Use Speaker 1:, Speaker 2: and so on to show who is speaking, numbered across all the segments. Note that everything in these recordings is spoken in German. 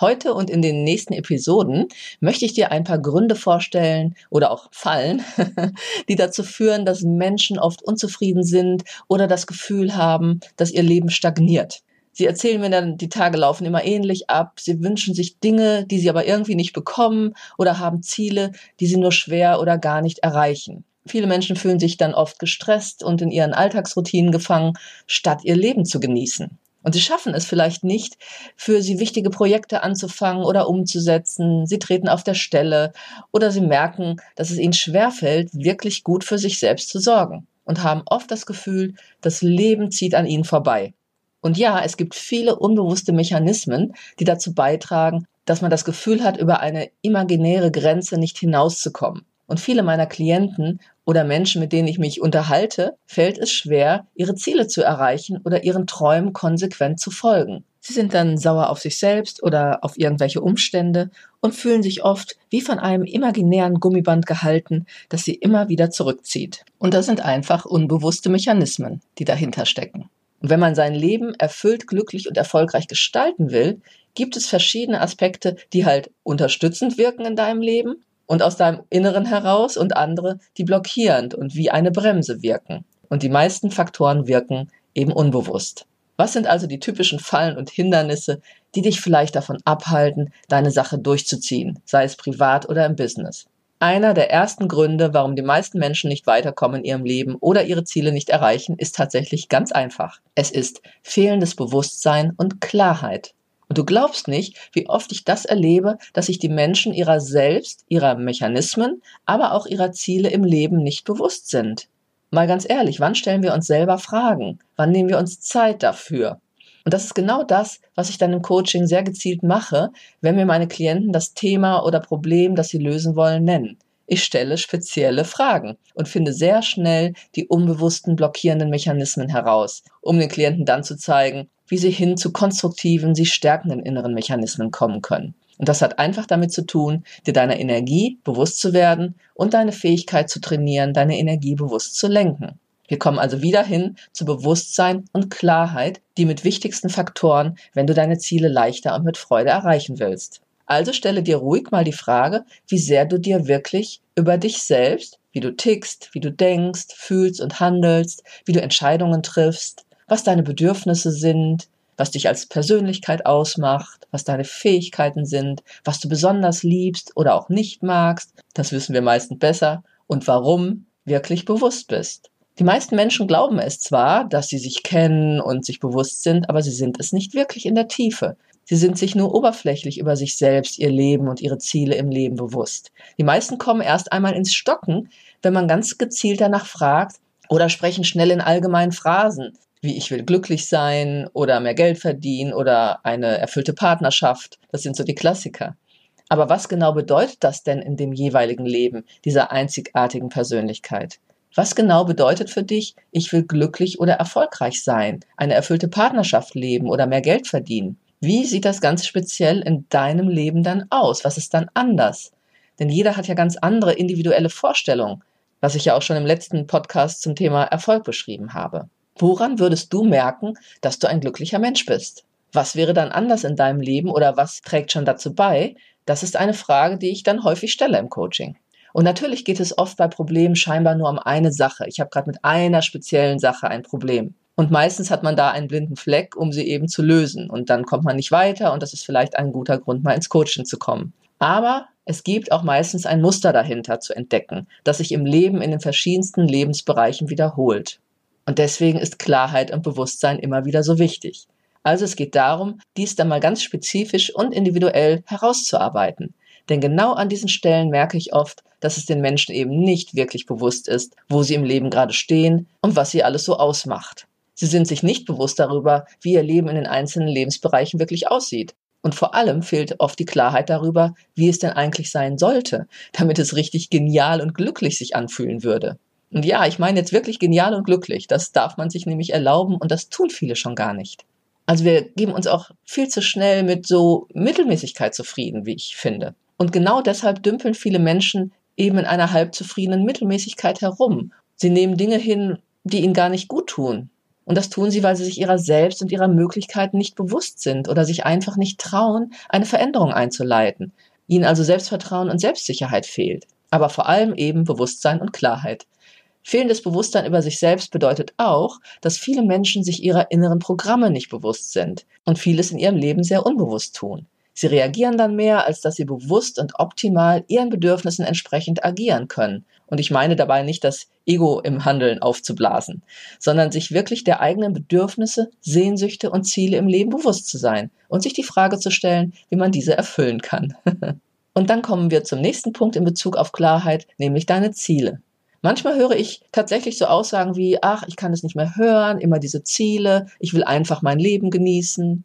Speaker 1: Heute und in den nächsten Episoden möchte ich dir ein paar Gründe vorstellen oder auch Fallen, die dazu führen, dass Menschen oft unzufrieden sind oder das Gefühl haben, dass ihr Leben stagniert. Sie erzählen mir dann, die Tage laufen immer ähnlich ab. Sie wünschen sich Dinge, die sie aber irgendwie nicht bekommen oder haben Ziele, die sie nur schwer oder gar nicht erreichen. Viele Menschen fühlen sich dann oft gestresst und in ihren Alltagsroutinen gefangen, statt ihr Leben zu genießen. Und sie schaffen es vielleicht nicht, für sie wichtige Projekte anzufangen oder umzusetzen. Sie treten auf der Stelle oder sie merken, dass es ihnen schwerfällt, wirklich gut für sich selbst zu sorgen und haben oft das Gefühl, das Leben zieht an ihnen vorbei. Und ja, es gibt viele unbewusste Mechanismen, die dazu beitragen, dass man das Gefühl hat, über eine imaginäre Grenze nicht hinauszukommen. Und viele meiner Klienten oder Menschen, mit denen ich mich unterhalte, fällt es schwer, ihre Ziele zu erreichen oder ihren Träumen konsequent zu folgen. Sie sind dann sauer auf sich selbst oder auf irgendwelche Umstände und fühlen sich oft wie von einem imaginären Gummiband gehalten, das sie immer wieder zurückzieht. Und das sind einfach unbewusste Mechanismen, die dahinter stecken. Und wenn man sein Leben erfüllt, glücklich und erfolgreich gestalten will, gibt es verschiedene Aspekte, die halt unterstützend wirken in deinem Leben und aus deinem Inneren heraus und andere, die blockierend und wie eine Bremse wirken. Und die meisten Faktoren wirken eben unbewusst. Was sind also die typischen Fallen und Hindernisse, die dich vielleicht davon abhalten, deine Sache durchzuziehen, sei es privat oder im Business? Einer der ersten Gründe, warum die meisten Menschen nicht weiterkommen in ihrem Leben oder ihre Ziele nicht erreichen, ist tatsächlich ganz einfach. Es ist fehlendes Bewusstsein und Klarheit. Und du glaubst nicht, wie oft ich das erlebe, dass sich die Menschen ihrer selbst, ihrer Mechanismen, aber auch ihrer Ziele im Leben nicht bewusst sind. Mal ganz ehrlich, wann stellen wir uns selber Fragen? Wann nehmen wir uns Zeit dafür? Und das ist genau das, was ich dann im Coaching sehr gezielt mache, wenn mir meine Klienten das Thema oder Problem, das sie lösen wollen, nennen. Ich stelle spezielle Fragen und finde sehr schnell die unbewussten blockierenden Mechanismen heraus, um den Klienten dann zu zeigen, wie sie hin zu konstruktiven, sie stärkenden inneren Mechanismen kommen können. Und das hat einfach damit zu tun, dir deiner Energie bewusst zu werden und deine Fähigkeit zu trainieren, deine Energie bewusst zu lenken. Wir kommen also wieder hin zu Bewusstsein und Klarheit, die mit wichtigsten Faktoren, wenn du deine Ziele leichter und mit Freude erreichen willst. Also stelle dir ruhig mal die Frage, wie sehr du dir wirklich über dich selbst, wie du tickst, wie du denkst, fühlst und handelst, wie du Entscheidungen triffst, was deine Bedürfnisse sind, was dich als Persönlichkeit ausmacht, was deine Fähigkeiten sind, was du besonders liebst oder auch nicht magst, das wissen wir meistens besser, und warum wirklich bewusst bist. Die meisten Menschen glauben es zwar, dass sie sich kennen und sich bewusst sind, aber sie sind es nicht wirklich in der Tiefe. Sie sind sich nur oberflächlich über sich selbst, ihr Leben und ihre Ziele im Leben bewusst. Die meisten kommen erst einmal ins Stocken, wenn man ganz gezielt danach fragt oder sprechen schnell in allgemeinen Phrasen, wie ich will glücklich sein oder mehr Geld verdienen oder eine erfüllte Partnerschaft. Das sind so die Klassiker. Aber was genau bedeutet das denn in dem jeweiligen Leben dieser einzigartigen Persönlichkeit? Was genau bedeutet für dich, ich will glücklich oder erfolgreich sein, eine erfüllte Partnerschaft leben oder mehr Geld verdienen? Wie sieht das ganz speziell in deinem Leben dann aus? Was ist dann anders? Denn jeder hat ja ganz andere individuelle Vorstellungen, was ich ja auch schon im letzten Podcast zum Thema Erfolg beschrieben habe. Woran würdest du merken, dass du ein glücklicher Mensch bist? Was wäre dann anders in deinem Leben oder was trägt schon dazu bei? Das ist eine Frage, die ich dann häufig stelle im Coaching. Und natürlich geht es oft bei Problemen scheinbar nur um eine Sache. Ich habe gerade mit einer speziellen Sache ein Problem. Und meistens hat man da einen blinden Fleck, um sie eben zu lösen. Und dann kommt man nicht weiter und das ist vielleicht ein guter Grund, mal ins Coaching zu kommen. Aber es gibt auch meistens ein Muster dahinter zu entdecken, das sich im Leben in den verschiedensten Lebensbereichen wiederholt. Und deswegen ist Klarheit und Bewusstsein immer wieder so wichtig. Also es geht darum, dies dann mal ganz spezifisch und individuell herauszuarbeiten. Denn genau an diesen Stellen merke ich oft, dass es den Menschen eben nicht wirklich bewusst ist, wo sie im Leben gerade stehen und was sie alles so ausmacht. Sie sind sich nicht bewusst darüber, wie ihr Leben in den einzelnen Lebensbereichen wirklich aussieht. Und vor allem fehlt oft die Klarheit darüber, wie es denn eigentlich sein sollte, damit es richtig genial und glücklich sich anfühlen würde. Und ja, ich meine jetzt wirklich genial und glücklich. Das darf man sich nämlich erlauben und das tun viele schon gar nicht. Also wir geben uns auch viel zu schnell mit so Mittelmäßigkeit zufrieden, wie ich finde. Und genau deshalb dümpeln viele Menschen eben in einer halb zufriedenen Mittelmäßigkeit herum. Sie nehmen Dinge hin, die ihnen gar nicht gut tun. Und das tun sie, weil sie sich ihrer selbst und ihrer Möglichkeiten nicht bewusst sind oder sich einfach nicht trauen, eine Veränderung einzuleiten. Ihnen also Selbstvertrauen und Selbstsicherheit fehlt. Aber vor allem eben Bewusstsein und Klarheit. Fehlendes Bewusstsein über sich selbst bedeutet auch, dass viele Menschen sich ihrer inneren Programme nicht bewusst sind und vieles in ihrem Leben sehr unbewusst tun. Sie reagieren dann mehr, als dass sie bewusst und optimal ihren Bedürfnissen entsprechend agieren können. Und ich meine dabei nicht das Ego im Handeln aufzublasen, sondern sich wirklich der eigenen Bedürfnisse, Sehnsüchte und Ziele im Leben bewusst zu sein und sich die Frage zu stellen, wie man diese erfüllen kann. und dann kommen wir zum nächsten Punkt in Bezug auf Klarheit, nämlich deine Ziele. Manchmal höre ich tatsächlich so Aussagen wie, ach, ich kann es nicht mehr hören, immer diese Ziele, ich will einfach mein Leben genießen.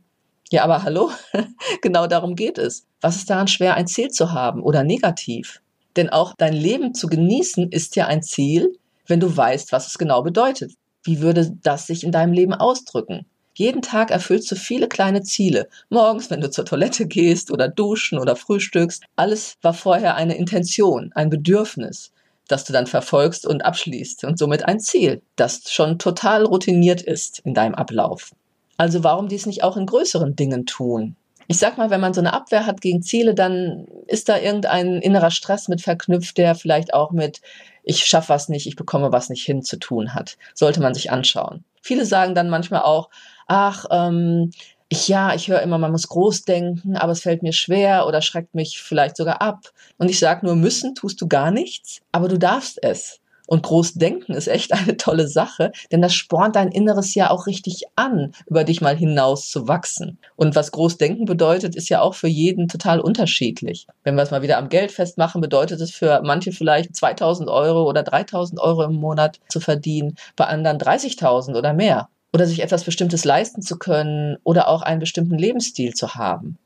Speaker 1: Ja, aber hallo, genau darum geht es. Was ist daran schwer, ein Ziel zu haben oder negativ? Denn auch dein Leben zu genießen ist ja ein Ziel, wenn du weißt, was es genau bedeutet. Wie würde das sich in deinem Leben ausdrücken? Jeden Tag erfüllst du viele kleine Ziele. Morgens, wenn du zur Toilette gehst oder duschen oder frühstückst. Alles war vorher eine Intention, ein Bedürfnis das du dann verfolgst und abschließt und somit ein Ziel, das schon total routiniert ist in deinem Ablauf. Also warum dies nicht auch in größeren Dingen tun? Ich sag mal, wenn man so eine Abwehr hat gegen Ziele, dann ist da irgendein innerer Stress mit verknüpft, der vielleicht auch mit ich schaffe was nicht, ich bekomme was nicht hin zu tun hat. Sollte man sich anschauen. Viele sagen dann manchmal auch, ach, ähm, ich, ja, ich höre immer, man muss groß denken, aber es fällt mir schwer oder schreckt mich vielleicht sogar ab. Und ich sage nur, müssen tust du gar nichts, aber du darfst es. Und groß denken ist echt eine tolle Sache, denn das spornt dein Inneres ja auch richtig an, über dich mal hinaus zu wachsen. Und was groß denken bedeutet, ist ja auch für jeden total unterschiedlich. Wenn wir es mal wieder am Geld festmachen, bedeutet es für manche vielleicht 2000 Euro oder 3000 Euro im Monat zu verdienen, bei anderen 30.000 oder mehr oder sich etwas Bestimmtes leisten zu können oder auch einen bestimmten Lebensstil zu haben.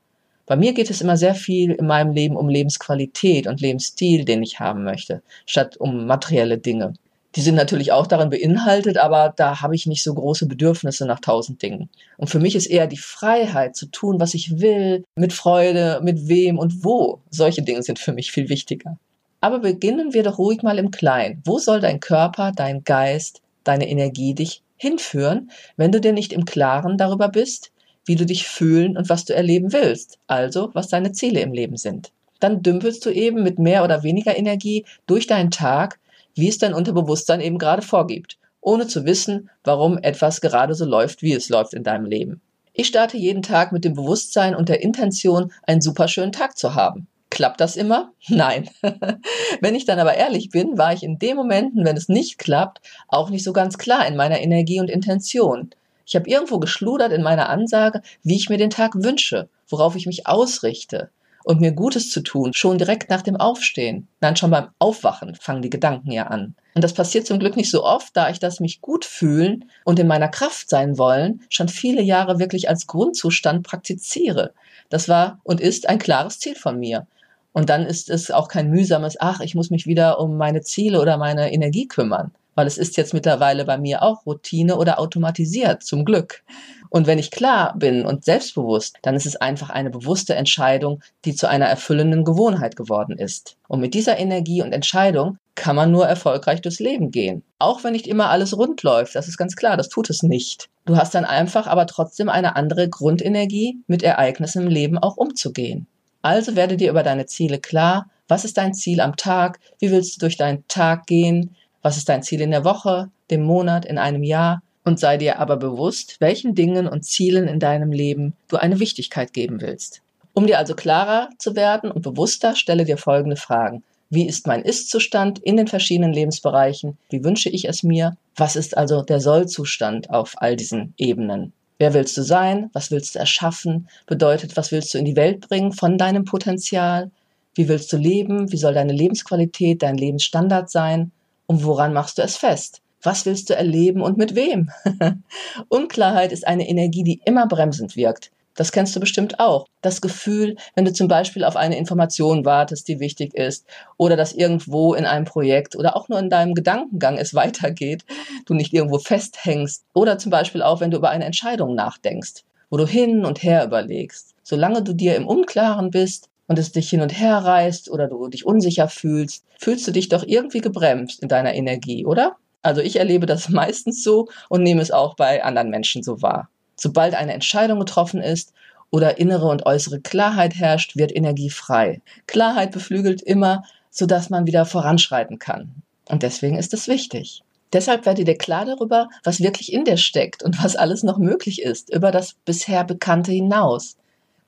Speaker 1: Bei mir geht es immer sehr viel in meinem Leben um Lebensqualität und Lebensstil, den ich haben möchte, statt um materielle Dinge. Die sind natürlich auch darin beinhaltet, aber da habe ich nicht so große Bedürfnisse nach tausend Dingen. Und für mich ist eher die Freiheit zu tun, was ich will, mit Freude, mit wem und wo. Solche Dinge sind für mich viel wichtiger. Aber beginnen wir doch ruhig mal im Kleinen. Wo soll dein Körper, dein Geist, deine Energie dich hinführen, wenn du dir nicht im Klaren darüber bist, wie du dich fühlen und was du erleben willst, also was deine Ziele im Leben sind. Dann dümpelst du eben mit mehr oder weniger Energie durch deinen Tag, wie es dein Unterbewusstsein eben gerade vorgibt, ohne zu wissen, warum etwas gerade so läuft, wie es läuft in deinem Leben. Ich starte jeden Tag mit dem Bewusstsein und der Intention, einen superschönen Tag zu haben. Klappt das immer? Nein. wenn ich dann aber ehrlich bin, war ich in den Momenten, wenn es nicht klappt, auch nicht so ganz klar in meiner Energie und Intention. Ich habe irgendwo geschludert in meiner Ansage, wie ich mir den Tag wünsche, worauf ich mich ausrichte und mir Gutes zu tun, schon direkt nach dem Aufstehen. Nein, schon beim Aufwachen fangen die Gedanken ja an. Und das passiert zum Glück nicht so oft, da ich das mich gut fühlen und in meiner Kraft sein wollen schon viele Jahre wirklich als Grundzustand praktiziere. Das war und ist ein klares Ziel von mir. Und dann ist es auch kein mühsames, ach, ich muss mich wieder um meine Ziele oder meine Energie kümmern, weil es ist jetzt mittlerweile bei mir auch Routine oder automatisiert, zum Glück. Und wenn ich klar bin und selbstbewusst, dann ist es einfach eine bewusste Entscheidung, die zu einer erfüllenden Gewohnheit geworden ist. Und mit dieser Energie und Entscheidung kann man nur erfolgreich durchs Leben gehen. Auch wenn nicht immer alles rund läuft, das ist ganz klar, das tut es nicht. Du hast dann einfach aber trotzdem eine andere Grundenergie, mit Ereignissen im Leben auch umzugehen. Also werde dir über deine Ziele klar. Was ist dein Ziel am Tag? Wie willst du durch deinen Tag gehen? Was ist dein Ziel in der Woche, dem Monat, in einem Jahr? Und sei dir aber bewusst, welchen Dingen und Zielen in deinem Leben du eine Wichtigkeit geben willst. Um dir also klarer zu werden und bewusster, stelle dir folgende Fragen. Wie ist mein Ist-Zustand in den verschiedenen Lebensbereichen? Wie wünsche ich es mir? Was ist also der Soll-Zustand auf all diesen Ebenen? Wer willst du sein? Was willst du erschaffen? Bedeutet, was willst du in die Welt bringen von deinem Potenzial? Wie willst du leben? Wie soll deine Lebensqualität, dein Lebensstandard sein? Und woran machst du es fest? Was willst du erleben und mit wem? Unklarheit ist eine Energie, die immer bremsend wirkt. Das kennst du bestimmt auch. Das Gefühl, wenn du zum Beispiel auf eine Information wartest, die wichtig ist, oder dass irgendwo in einem Projekt oder auch nur in deinem Gedankengang es weitergeht, du nicht irgendwo festhängst, oder zum Beispiel auch, wenn du über eine Entscheidung nachdenkst, wo du hin und her überlegst. Solange du dir im Unklaren bist und es dich hin und her reißt oder du dich unsicher fühlst, fühlst du dich doch irgendwie gebremst in deiner Energie, oder? Also ich erlebe das meistens so und nehme es auch bei anderen Menschen so wahr. Sobald eine Entscheidung getroffen ist oder innere und äußere Klarheit herrscht, wird Energie frei. Klarheit beflügelt immer, sodass man wieder voranschreiten kann. Und deswegen ist es wichtig. Deshalb werde dir klar darüber, was wirklich in dir steckt und was alles noch möglich ist, über das bisher Bekannte hinaus.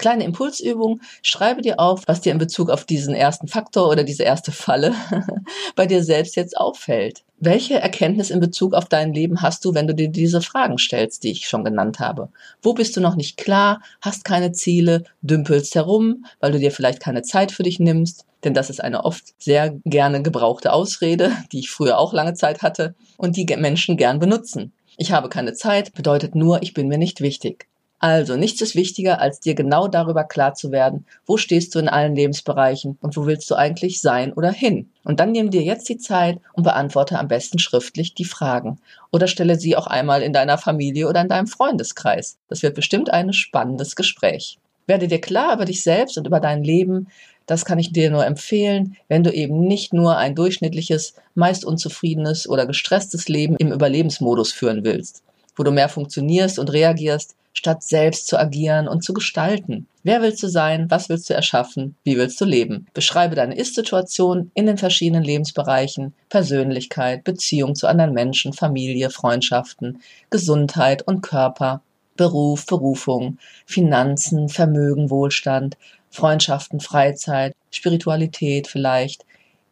Speaker 1: Kleine Impulsübung, schreibe dir auf, was dir in Bezug auf diesen ersten Faktor oder diese erste Falle bei dir selbst jetzt auffällt. Welche Erkenntnis in Bezug auf dein Leben hast du, wenn du dir diese Fragen stellst, die ich schon genannt habe? Wo bist du noch nicht klar, hast keine Ziele, dümpelst herum, weil du dir vielleicht keine Zeit für dich nimmst? Denn das ist eine oft sehr gerne gebrauchte Ausrede, die ich früher auch lange Zeit hatte und die Menschen gern benutzen. Ich habe keine Zeit bedeutet nur, ich bin mir nicht wichtig. Also, nichts ist wichtiger, als dir genau darüber klar zu werden, wo stehst du in allen Lebensbereichen und wo willst du eigentlich sein oder hin. Und dann nimm dir jetzt die Zeit und beantworte am besten schriftlich die Fragen. Oder stelle sie auch einmal in deiner Familie oder in deinem Freundeskreis. Das wird bestimmt ein spannendes Gespräch. Werde dir klar über dich selbst und über dein Leben. Das kann ich dir nur empfehlen, wenn du eben nicht nur ein durchschnittliches, meist unzufriedenes oder gestresstes Leben im Überlebensmodus führen willst, wo du mehr funktionierst und reagierst, statt selbst zu agieren und zu gestalten. Wer willst du sein? Was willst du erschaffen? Wie willst du leben? Beschreibe deine Ist-Situation in den verschiedenen Lebensbereichen, Persönlichkeit, Beziehung zu anderen Menschen, Familie, Freundschaften, Gesundheit und Körper, Beruf, Berufung, Finanzen, Vermögen, Wohlstand, Freundschaften, Freizeit, Spiritualität vielleicht,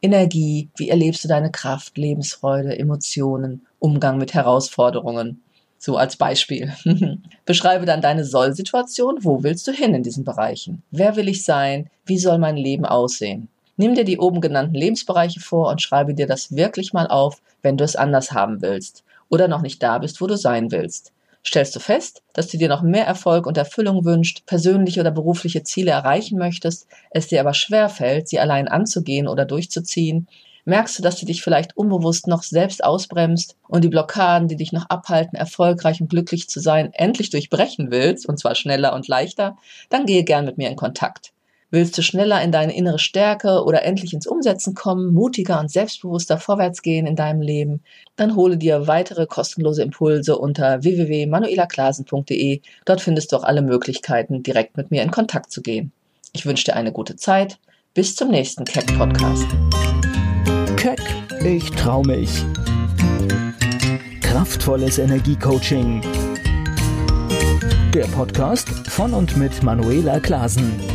Speaker 1: Energie, wie erlebst du deine Kraft, Lebensfreude, Emotionen, Umgang mit Herausforderungen. So als Beispiel. Beschreibe dann deine Soll-Situation. Wo willst du hin in diesen Bereichen? Wer will ich sein? Wie soll mein Leben aussehen? Nimm dir die oben genannten Lebensbereiche vor und schreibe dir das wirklich mal auf, wenn du es anders haben willst oder noch nicht da bist, wo du sein willst. Stellst du fest, dass du dir noch mehr Erfolg und Erfüllung wünscht, persönliche oder berufliche Ziele erreichen möchtest, es dir aber schwer fällt, sie allein anzugehen oder durchzuziehen, Merkst du, dass du dich vielleicht unbewusst noch selbst ausbremst und die Blockaden, die dich noch abhalten, erfolgreich und glücklich zu sein, endlich durchbrechen willst, und zwar schneller und leichter, dann gehe gern mit mir in Kontakt. Willst du schneller in deine innere Stärke oder endlich ins Umsetzen kommen, mutiger und selbstbewusster vorwärts gehen in deinem Leben? Dann hole dir weitere kostenlose Impulse unter www.manuelaklasen.de. Dort findest du auch alle Möglichkeiten, direkt mit mir in Kontakt zu gehen. Ich wünsche dir eine gute Zeit. Bis zum nächsten Keck Podcast.
Speaker 2: Ich trau mich. Kraftvolles Energiecoaching. Der Podcast von und mit Manuela Klasen.